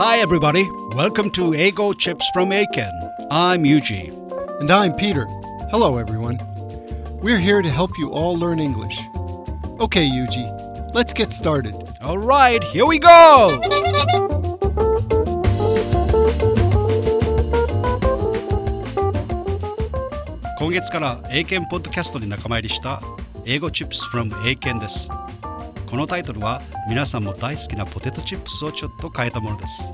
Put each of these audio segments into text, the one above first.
Hi, everybody. Welcome to Ego Chips from Aiken. I'm Yuji. And I'm Peter. Hello, everyone. We're here to help you all learn English. Okay, Yuji, let's get started. All right, here we go. 今月から英検ポッドキャストに仲間入りした英語チップス from 英検です このタイトルは皆さんも大好きなポテトチップスをちょっと変えたものです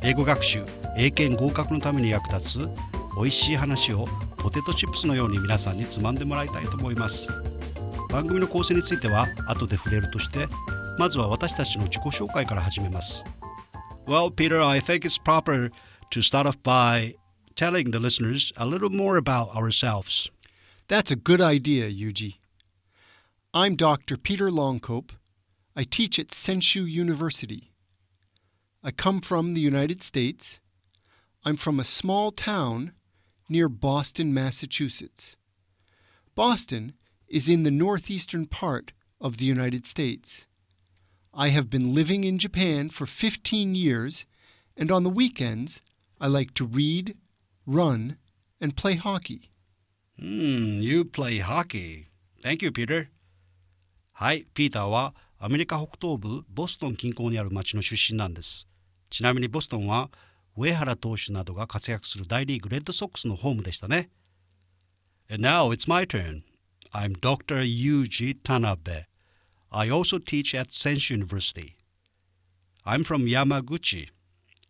英語学習英検合格のために役立つ美味しい話をポテトチップスのように皆さんにつまんでもらいたいと思います番組の構成については後で触れるとしてまずは私たちの自己紹介から始めます Well, Peter, I think it's proper to start off by telling the listeners a little more about ourselves. That's a good idea, Yuji. I'm Dr. Peter Longcope. I teach at Senshu University. I come from the United States. I'm from a small town near Boston, Massachusetts. Boston is in the northeastern part of the United States. I have been living in Japan for 15 years, and on the weekends, I like to read, run, and play hockey. Hmm, you play hockey. Thank you, Peter. はい、ピーターは アメリカ北東部ボストン近郊にある町の出身なんです。ちなみにボストンは上原投手などが活躍する大リーグレッドソックスのホームでしたね。And now it's my turn. I'm Dr. Yuji Tanabe. I also teach at Senshu University. I'm from Yamaguchi.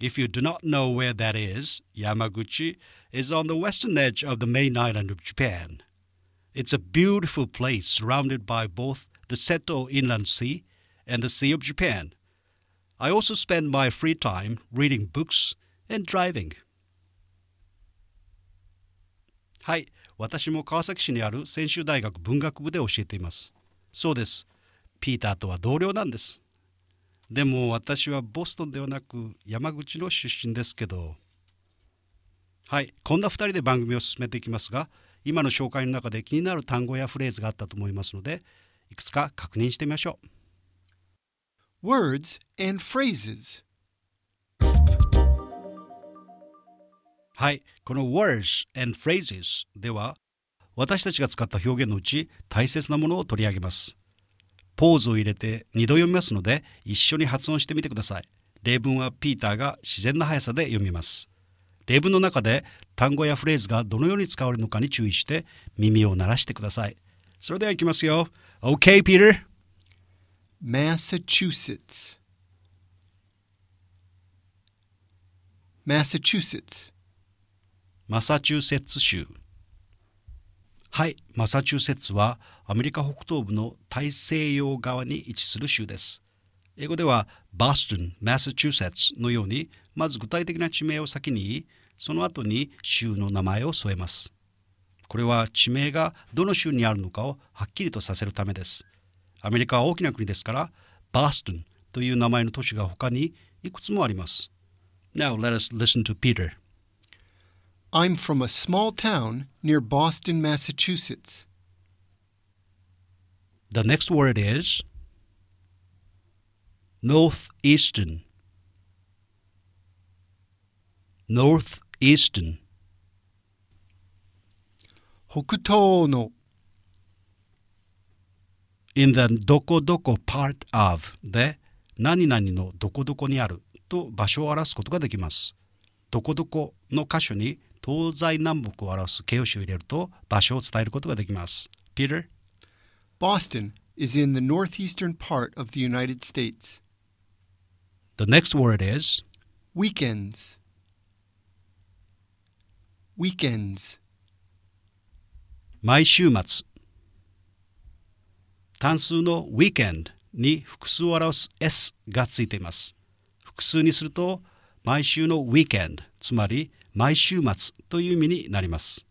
If you do not know where that is, Yamaguchi is on the western edge of the main island of Japan. It's a beautiful place surrounded by both the Seto Inland Sea and the Sea of Japan. I also spend my free time reading books and driving. はい、私も川崎市にある専修大学文学部で教えています。そうです。ピーターとは同僚なんです。でも私はボストンではなく山口の出身ですけど。はい、こんな2人で番組を進めていきますが、今の紹介の中で気になる単語やフレーズがあったと思いますので、いくつか確認してみましょう。Words and phrases はい、この words and phrases では私たちが使った表現のうち大切なものを取り上げます。ポーズを入れて2度読みますので一緒に発音してみてください。例文はピーターが自然な速さで読みます。例文の中で単語やフレーズがどのように使われるのかに注意して耳を鳴らしてください。それではいきますよ。OK, Peter? Massachusetts. Massachusetts. マサチューセッツ州。はい、マサチューセッツはアメリカ北東部の大西洋側に位置する州です。英語では Boston, Massachusetts のようにまず具体的な地名を先にその後に州の名前を添えます。これは地名がどの州にあるのかをはっきりとさせるためです。アメリカは大きな国ですから、Boston という名前の都市が他にいくつもあります。Now let us listen to Peter. I'm from a small town near Boston, Massachusetts. The next word is northeastern. Northeastern. 北東の in the どこどこ part of で何々のどこどこにあると場所を表すことができます。どこどこの箇所に東西南北を表す形容詞を入れると場所を伝えることができます。Peter? Boston is in the northeastern part of the United States. The next word is weekends. Weekends. 毎週末。単数の weekend に複数を表す s がついています。複数にすると毎週の weekend つまり毎週末という意味になります。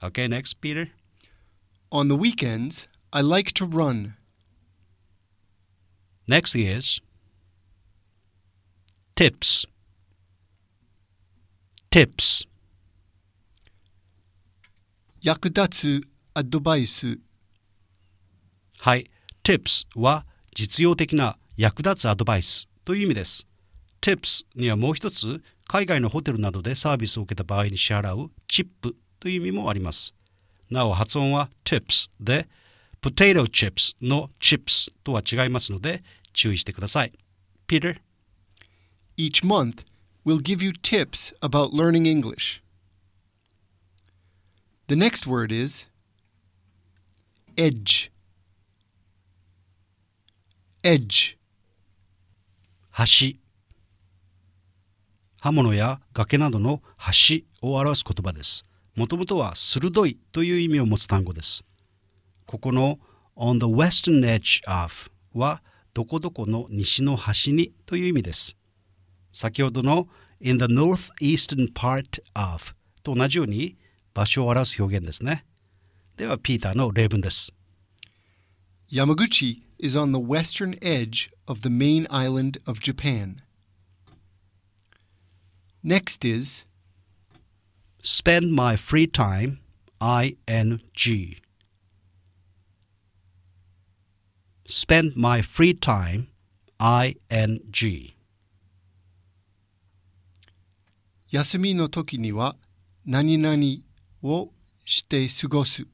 Okay, next, Peter. On the weekends, I like to run. Next is tips. Tips. 役立つアドバイス。はい、tips は実用的な役立つアドバイスという意味です。tips にはもう一つ海外のホテルなどでサービスを受けた場合に支払うチップという意味もありますなお発音は tips で potato chips の chips とは違いますので注意してください Peter? Each month, we'll give you tips about learning English. The next word is edge. Edge. 橋刃物や崖などの橋を表す言葉ですもともとは鋭いという意味を持つ単語ですここの on the western edge of はどこどこの西の端にという意味です先ほどの in the northeastern part of と同じように場所を表す表現ですねではピーターの例文です Yamaguchi is on the western edge of the main island of Japan. Next is spend my free time ing spend my free time ing 休みの時には何々 をして過ごす。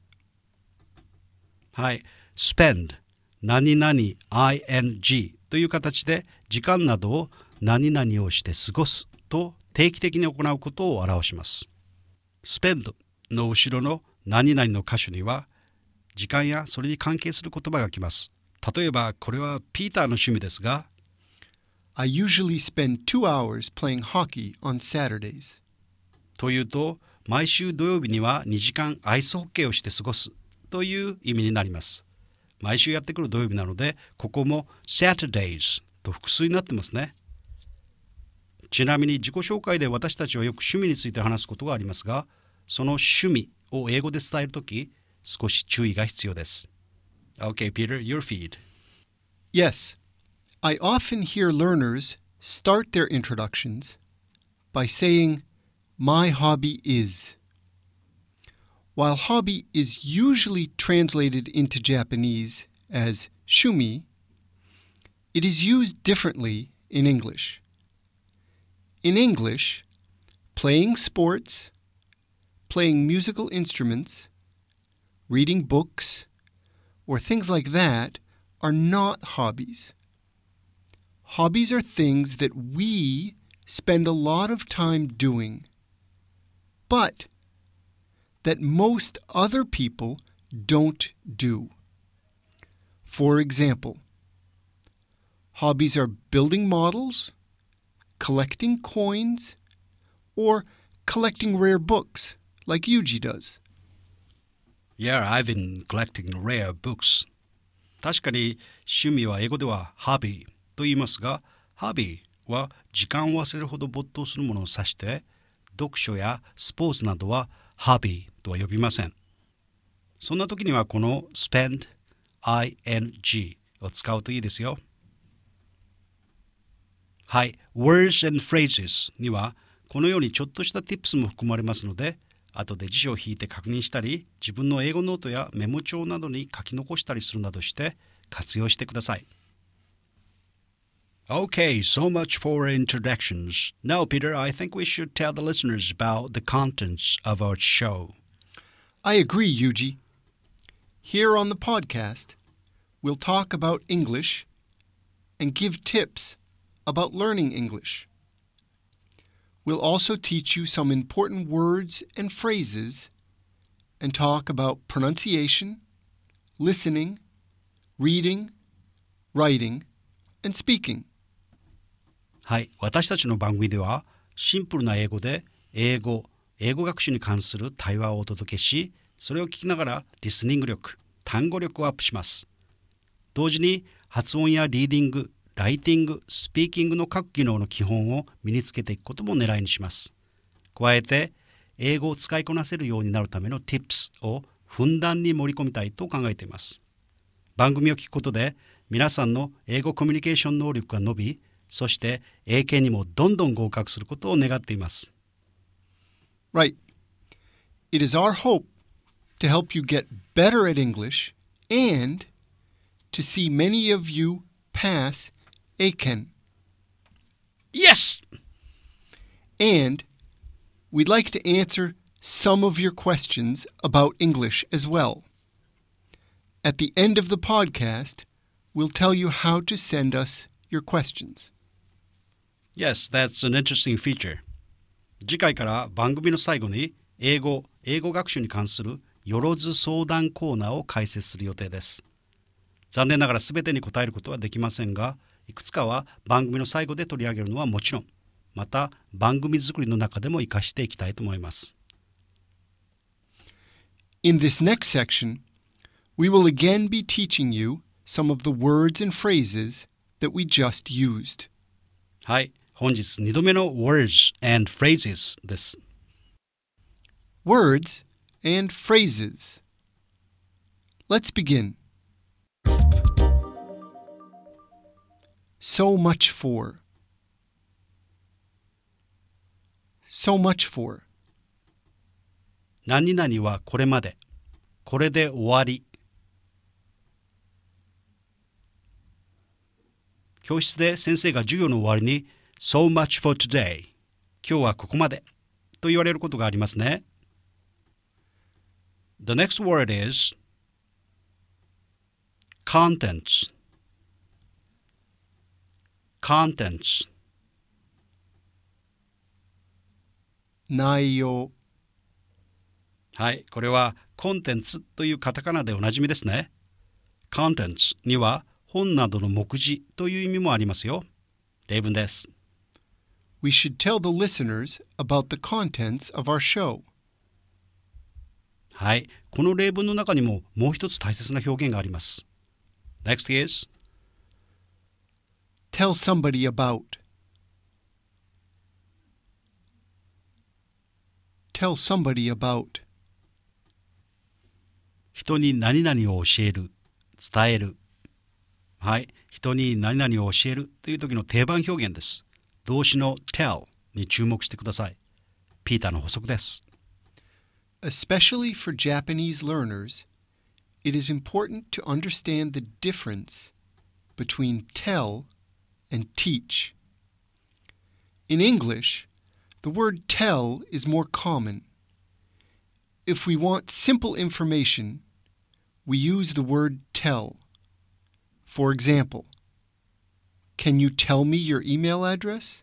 はい、spend 何々 ing という形で時間などを何々をして過ごすと定期的に行うことを表します。spend の後ろの何々の箇所には時間やそれに関係する言葉が来ます。例えばこれはピーターの趣味ですが I usually spend two hours playing hockey on Saturdays. というと毎週土曜日には2時間アイスホッケーをして過ごすという意味になります。毎週やってくる土曜日なのでここも Saturdays と複数になってますね。ちなみに自己紹介で私たちはよく趣味について話すことがありますがその趣味を英語で伝えるとき少し注意が必要です。Okay, Peter, your feed. Yes, I often hear learners start their introductions by saying, My hobby is. While hobby is usually translated into Japanese as shumi, it is used differently in English. In English, playing sports, playing musical instruments, reading books, or things like that are not hobbies. Hobbies are things that we spend a lot of time doing, but that most other people don't do. For example, hobbies are building models, collecting coins, or collecting rare books like Yuji does. Yeah, I've been collecting rare books. 確かに趣味は英語ではハビーと言いますが、ハビーは時間を忘れるほど没頭するものを指して、 読書やスポーツなどは hobby とは呼びません。そんな時にはこの spend, ing を使うといいですよ。はい、words and phrases にはこのようにちょっとした tips も含まれますので、後で辞書を引いて確認したり、自分の英語ノートやメモ帳などに書き残したりするなどして活用してください。Okay, so much for introductions. Now, Peter, I think we should tell the listeners about the contents of our show. I agree, Yuji. Here on the podcast, we'll talk about English and give tips about learning English. We'll also teach you some important words and phrases and talk about pronunciation, listening, reading, writing, and speaking. はい、私たちの番組ではシンプルな英語で英語、英語学習に関する対話をお届けし、それを聞きながらリスニング力、単語力をアップします。同時に発音やリーディング、ライティング、スピーキングの各技能の基本を身につけていくことも狙いにします。加えて、英語を使いこなせるようになるための Tips をふんだんに盛り込みたいと考えています。番組を聞くことで皆さんの英語コミュニケーション能力が伸び、そして英検にもどんどん合格することを願っています。 Right. It is our hope to help you get better at English and to see many of you pass Aiken. Yes! And we'd like to answer some of your questions about English as well. At the end of the podcast, we'll tell you how to send us your questions. Yes, that's an interesting feature. 次回から番組の最後に英語、英語学習に関するよろず相談コーナーを開設する予定です。残念ながら全てに答えることはできませんが、いくつかは番組の最後で取り上げるのはもちろん、また番組作りの中でも活かしていきたいと思います。In this next section, we will again be teaching you some of the words and phrases that we just used. はい、本日2度目の Words and Phrases です。Words and phrases. Let's begin. So much for. So much for. 何々はこれまで。これで終わり。教室で先生が授業の終わりに So much for today 今日はここまでと言われることがありますね。The next word is contents contents 内容。はい、これはコンテンツというカタカナでおなじみですね。contents には本などの目次という意味もありますよ。例文です。We should tell the listeners about the contents of our show. はい、この例文の中にももう一つ大切な表現があります。Next is Tell somebody about. Tell somebody about. 人に何々を教える、伝える。はい、人に何々を教えるという時の定番表現です。動詞の tell に注目してください。ピーターの補足です。 Especially for Japanese learners, it is important to understand the difference between tell and teach. In English, the word tell is more common. If we want simple information, we use the word tell. For example, can you tell me your email address?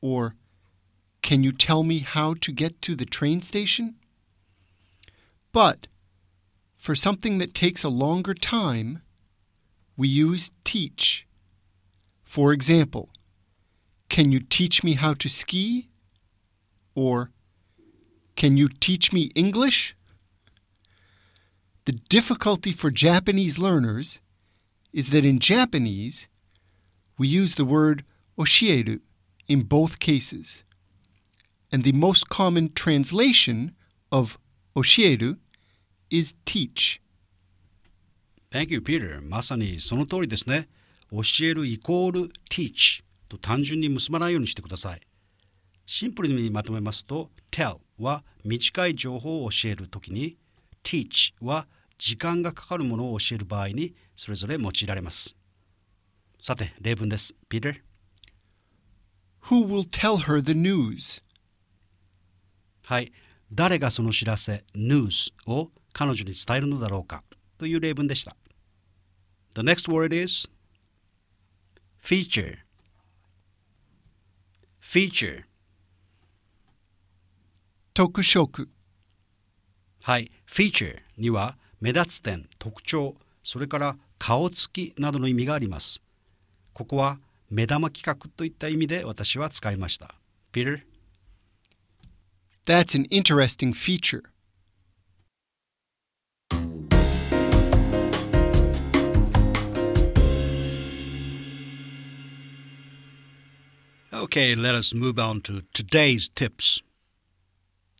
Or can you tell me how to get to the train station? But for something that takes a longer time, we use teach. For example, can you teach me how to ski? Or can you teach me English? The difficulty for Japanese learners is that in Japanese, we use the word oshieru in both cases. And the most common translation of oshieru is teach. Thank you, Peter. まさにその通りですね。教えるイコール teach と単純に結ばないようにしてください。シンプルにまとめますと tell は短い情報を教えるときに teach は時間がかかるものを教える場合にそれぞれ用いられます。さて、例文です。Peter? Who will tell her the news? はい。誰がその知らせ news を彼女に伝えるのだろうかという例文でした。The next word is feature. feature. 特色。はい。feature には目立つ点、特徴、それから顔つきなどの意味があります。ここは目玉企画といった意味で私は使いました。Peter? That's an interesting feature. Okay, let us move on to today's tips.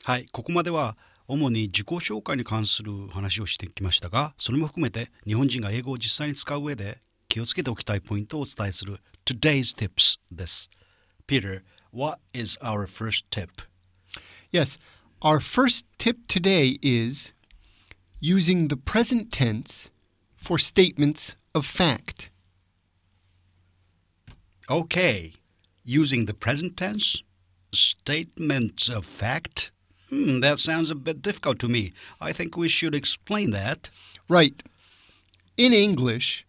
はい、ここまでは主に自己紹介に関する話をしてきましたが、それも含めて日本人が英語を実際に使う上で気をつけておきたいポイントをお伝えする today's tips です。Peter, what is our first tip? Yes, our first tip today is using the present tense for statements of fact. Okay, using the present tense? Statements of fact? Hmm, that sounds a bit difficult to me. I think we should explain that. Right. In English,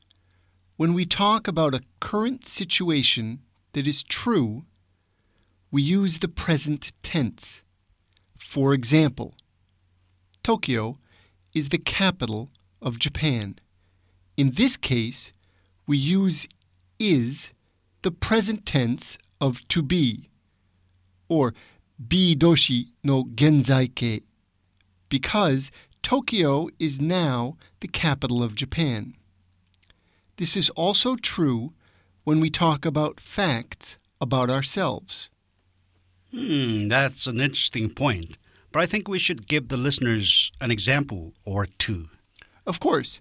when we talk about a current situation that is true, we use the present tense. For example, Tokyo is the capital of Japan. In this case, we use is the present tense of to be, or be doshi no genzai kei, because Tokyo is now the capital of Japan. This is also true when we talk about facts about ourselves. Hmm, that's an interesting point. But I think we should give the listeners an example or two. Of course,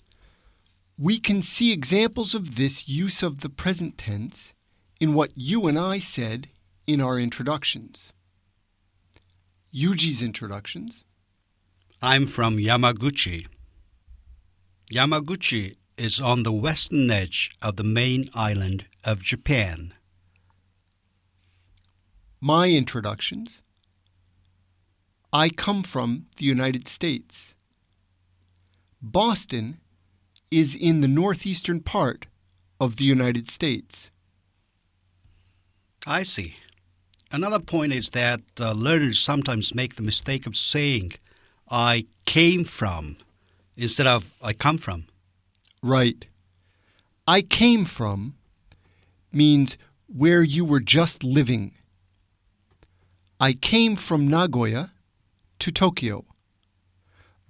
we can see examples of this use of the present tense in what you and I said in our introductions. Yuji's introductions. I'm from Yamaguchi. Yamaguchi is on the western edge of the main island of Japan. My introductions. I come from the United States. Boston is in the northeastern part of the United States. I see. Another point is that uh, learners sometimes make the mistake of saying, I came from, instead of I come from. Right. I came from means where you were just living. I came from Nagoya to Tokyo.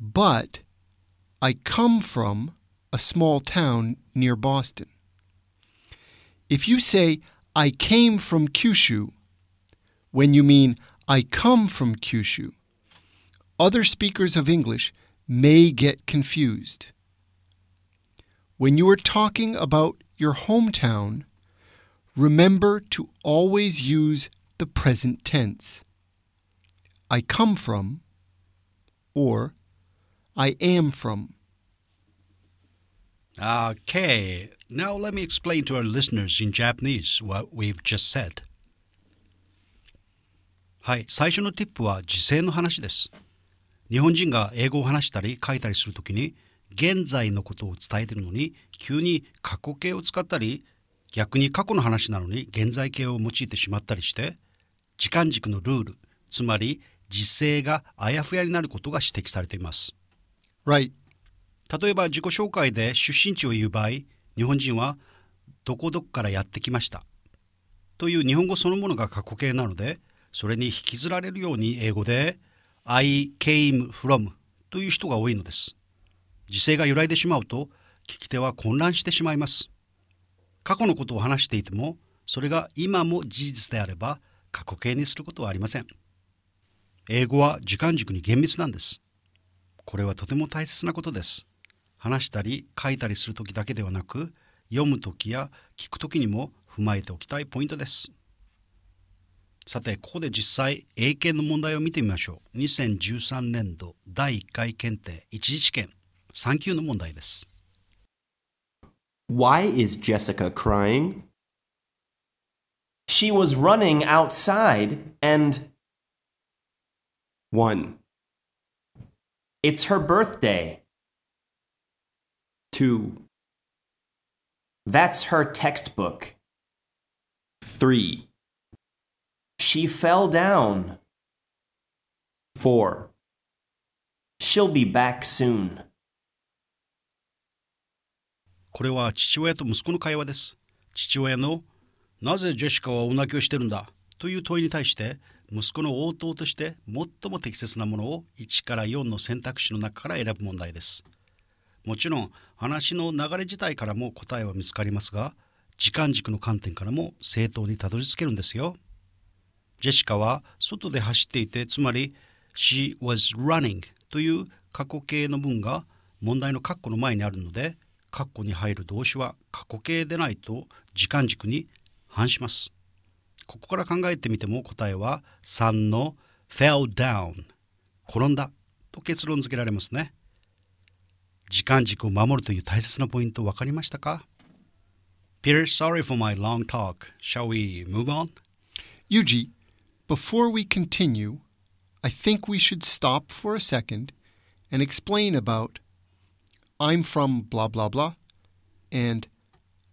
But I come from a small town near Boston. If you say, I came from Kyushu, when you mean, I come from Kyushu, other speakers of English may get confused. When you are talking about your hometown, remember to always use the present tense. I come from or I am from. Okay, now let me explain to our listeners in Japanese what we've just said. はい、最初の tip は時制の話です。日本人が英語を話したり書いたりするときに 現在のことを伝えているのに急に過去形を使ったり逆に過去の話なのに現在形を用いてしまったりして時間軸のルールつまり時制があやふやになることが指摘されています。Right. 例えば自己紹介で出身地を言う場合日本人はどこどこからやってきました？という日本語そのものが過去形なのでそれに引きずられるように英語で I came from という人が多いのです時制が揺らいでしまうと聞き手は混乱してしまいます。過去のことを話していてもそれが今も事実であれば過去形にすることはありません。英語は時間軸に厳密なんです。これはとても大切なことです。話したり書いたりする時だけではなく読む時や聞く時にも踏まえておきたいポイントです。さてここで実際英検の問題を見てみましょう。2013年度第1回検定一次試験。3級の問題です Why is Jessica crying? She was running outside and 1, it's her birthday. 2, That's her textbook. 3, She fell down. 4, She'll be back soon. これは父親と息子の会話です。父親の「なぜジェシカはお泣きをしてるんだ?」という問いに対して息子の応答として最も適切なものを1から4の選択肢の中から選ぶ問題です。もちろん話の流れ自体からも答えは見つかりますが時間軸の観点からも正当にたどり着けるんですよ。ジェシカは外で走っていてつまり She was running という過去形の文が問題の括弧の前にあるので括弧に入る動詞は過去形でないと時間軸に反しますここから考えてみても答えは3の fell down 転んだと結論付けられますね時間軸を守るという大切なポイント分かりましたか Peter, sorry for my long talk. Shall we move on? Yuji, before we continue, I think we should stop for a second and explain about I'm from blah blah blah and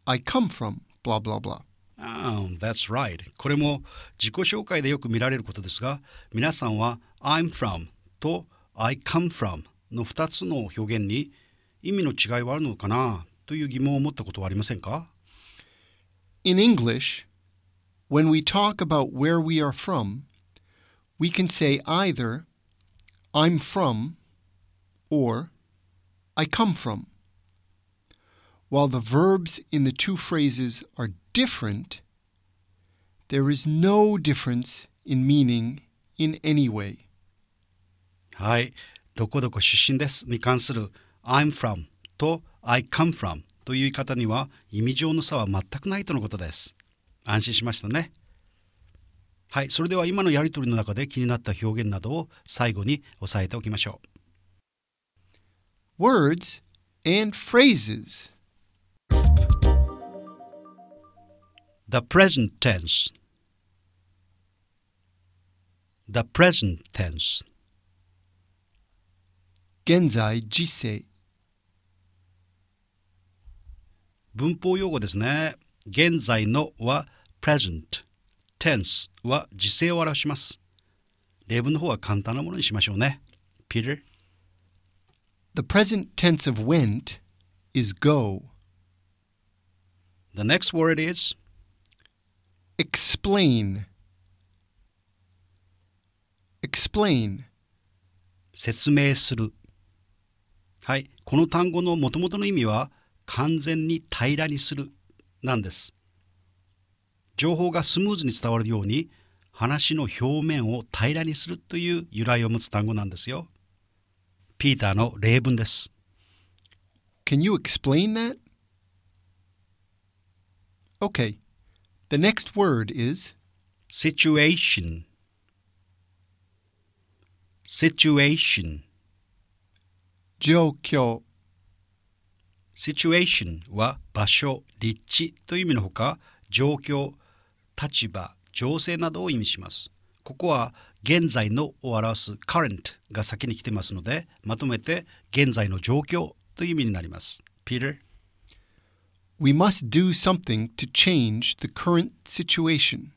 I come from blah blah blah. Oh, that's right. これも自己紹介でよく見られることですが、皆さんは I'm from と I come from の2つの表現に意味の違いはあるのかなという疑問を持ったことはありませんか In English, when we talk about where we are from, we can say either I'm from or I come from. While the verbs in the two phrases are different, there is no difference in meaning in any way. はい、どこどこ出身ですに関する I'm from と I come from という言い方には意味上の差は全くないとのことです。安心しましたね。はい、それでは今のやりとりの中で気になった表現などを最後に押さえておきましょう。Words and phrases. The present tense. The present tense. 現在時世文法用語ですね。現在のは present。tense は時制を表します。例文の方は簡単なものにしましょうね。Peter? The present tense of went is go. The next word is? Explain. Explain. 説明する。はい、この単語のもともとの意味は完全に平らにするなんです。情報がスムーズに伝わるように話の表面を平らにするという由来を持つ単語なんですよ。ピーターの例文です。Can you explain that? Okay. The next word is situation situation 状況 situation は場所、立地という意味のほか、状況、立場、情勢などを意味します。ここは現在のを表す current が先に来てますので、まとめて現在の状況という意味になります。Peter? We must do something to change the current situation.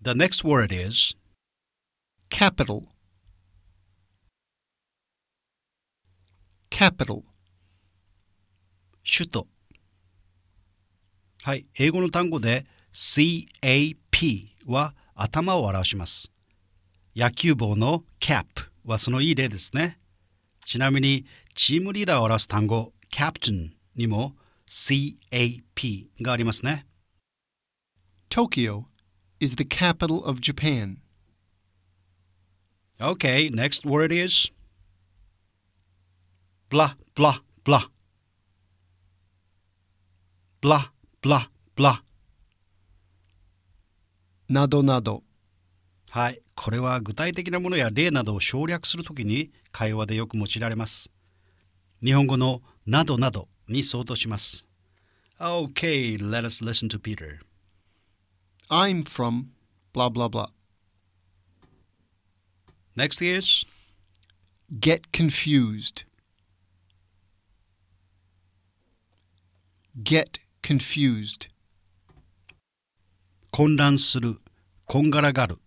The next word is Capital. Capital. 首都。はい、英語の単語で CAP は頭を表します。野球帽の cap はそのいい例ですね。ちなみにチームリーダーを表す単語 captain にも CAP がありますね。Tokyo is the capital of Japan. Okay, next word is blah blah blah blah blah blah などなど。はい、これは具体的なものや例などを省略するときに会話でよく用いられます。日本語のなどなどに相当します。Okay, let us listen to Peter. I'm from blah blah blah. Next is Get confused. Get confused. 混乱する、こんがらがる。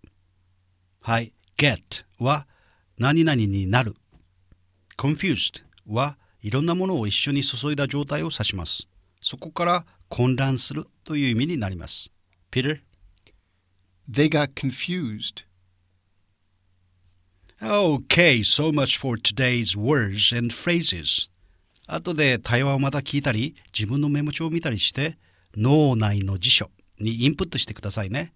はい、get は何々になる。confused はいろんなものを一緒に注いだ状態を指します。そこから混乱するという意味になります。Peter? They got confused. Okay, so much for today's words and phrases. 後で対話をまた聞いたり、自分のメモ帳を見たりして、脳内の辞書にインプットしてくださいね。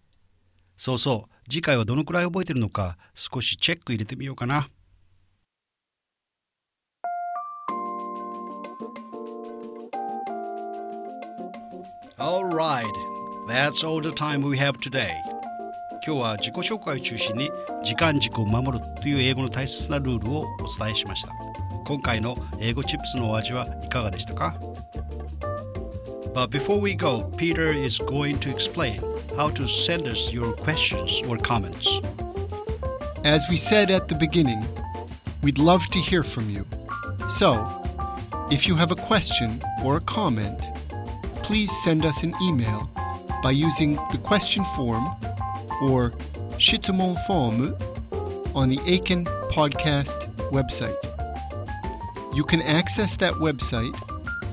そうそう、次回はどのくらい覚えてるのか、少しチェック入れてみようかな。Alright, that's all the time we have today. 今日は自己紹介を中心に時間軸を守るという英語の大切なルールをお伝えしました今回の英語チップスのお味はいかがでしたか？But before we go, Peter is going to explain how to send us your questions or comments. As we said at the beginning, we'd love to hear from you. So, if you have a question or a comment, please send us an email by using the question form or Shitsumon form on the Aiken Podcast website. You can access that website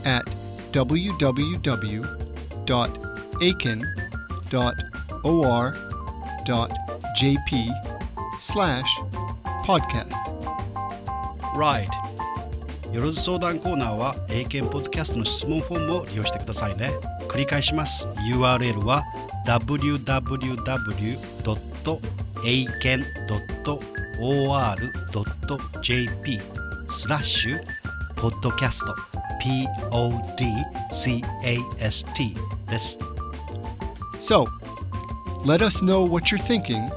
at www.aiken.or.jp slash podcast. Right. よろず相談コーナーは英検ポッドキャストの質問フォームを利用してくださいね。繰り返します。URL は www.aiken.or.jp スラッシュポッドキャスト podcast です。So, let us know what you're thinking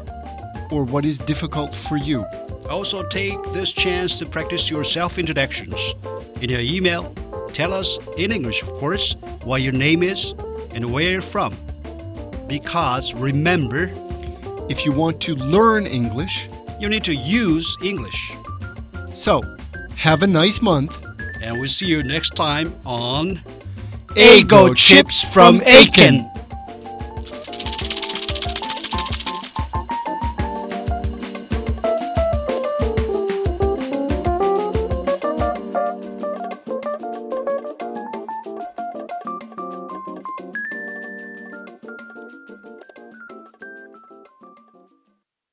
or what is difficult for you. Also, take this chance to practice your self introductions. In your email, tell us in English, of course, what your name is and where you're from. Because remember, If you want to learn English, you need to use English. so have a nice month. And we'll see you next time on Ego Chips from Aiken.